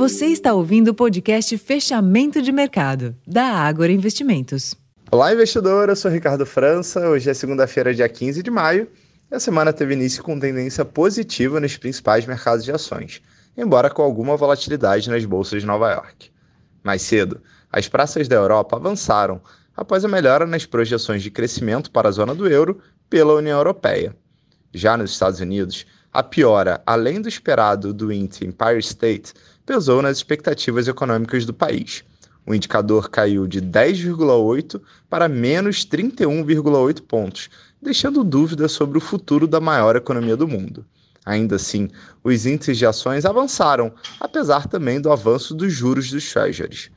Você está ouvindo o podcast Fechamento de Mercado, da Ágora Investimentos. Olá, investidor. Eu sou Ricardo França. Hoje é segunda-feira, dia 15 de maio. E a semana teve início com tendência positiva nos principais mercados de ações, embora com alguma volatilidade nas bolsas de Nova York. Mais cedo, as praças da Europa avançaram após a melhora nas projeções de crescimento para a zona do euro pela União Europeia. Já nos Estados Unidos, a piora, além do esperado do índice Empire State, pesou nas expectativas econômicas do país. O indicador caiu de 10,8 para menos 31,8 pontos, deixando dúvidas sobre o futuro da maior economia do mundo. Ainda assim, os índices de ações avançaram, apesar também do avanço dos juros dos treasuries.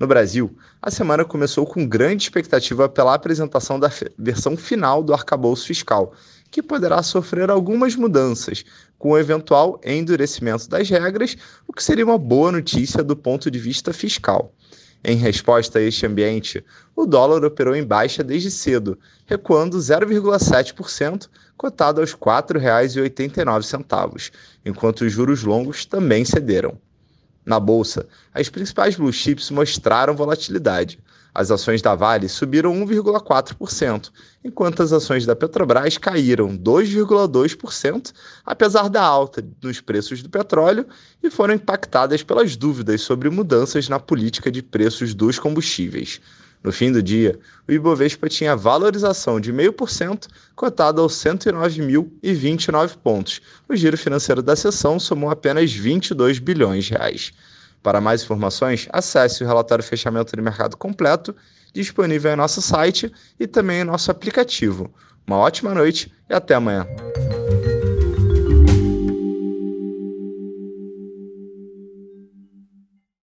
No Brasil, a semana começou com grande expectativa pela apresentação da versão final do arcabouço fiscal, que poderá sofrer algumas mudanças, com o eventual endurecimento das regras, o que seria uma boa notícia do ponto de vista fiscal. Em resposta a este ambiente, o dólar operou em baixa desde cedo, recuando 0,7%, cotado aos R$ 4,89, enquanto os juros longos também cederam. Na bolsa, as principais blue chips mostraram volatilidade. As ações da Vale subiram 1,4%, enquanto as ações da Petrobras caíram 2,2%, apesar da alta nos preços do petróleo, e foram impactadas pelas dúvidas sobre mudanças na política de preços dos combustíveis. No fim do dia, o Ibovespa tinha valorização de 0,5%, cotado aos 109.029 pontos. O giro financeiro da sessão somou apenas 22 bilhões de reais. Para mais informações, acesse o relatório fechamento de mercado completo, disponível em nosso site e também em nosso aplicativo. Uma ótima noite e até amanhã.